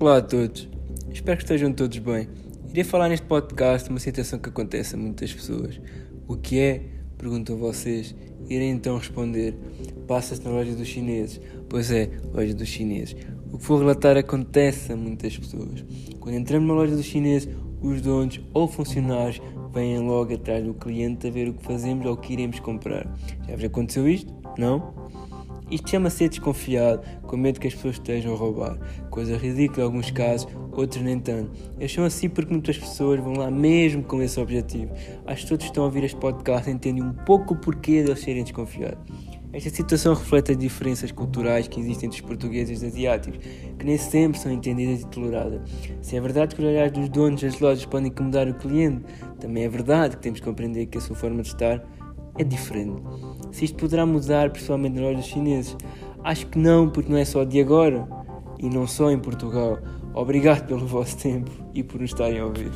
Olá a todos, espero que estejam todos bem. Irei falar neste podcast uma situação que acontece a muitas pessoas. O que é? Perguntam vocês. Irei então responder: passa-se na loja dos chineses. Pois é, loja dos chineses. O que vou relatar acontece a muitas pessoas. Quando entramos na loja dos chineses, os donos ou funcionários vêm logo atrás do cliente a ver o que fazemos ou o que iremos comprar. Já vos aconteceu isto? Não? Isto chama-se ser desconfiado, com medo que as pessoas estejam a roubar. Coisa ridícula em alguns casos, outros nem tanto. Eles são assim porque muitas pessoas vão lá mesmo com esse objetivo. Acho que todos estão a ouvir este podcast entendem um pouco o porquê de eles serem desconfiados. Esta situação reflete as diferenças culturais que existem entre os portugueses e os asiáticos, que nem sempre são entendidas e toleradas. Se é verdade que os olhares dos donos das lojas podem incomodar o cliente, também é verdade que temos que compreender que a sua forma de estar é diferente. Se isto poderá mudar, principalmente nas lojas chineses, acho que não, porque não é só de agora e não só em Portugal. Obrigado pelo vosso tempo e por nos estarem a ouvir.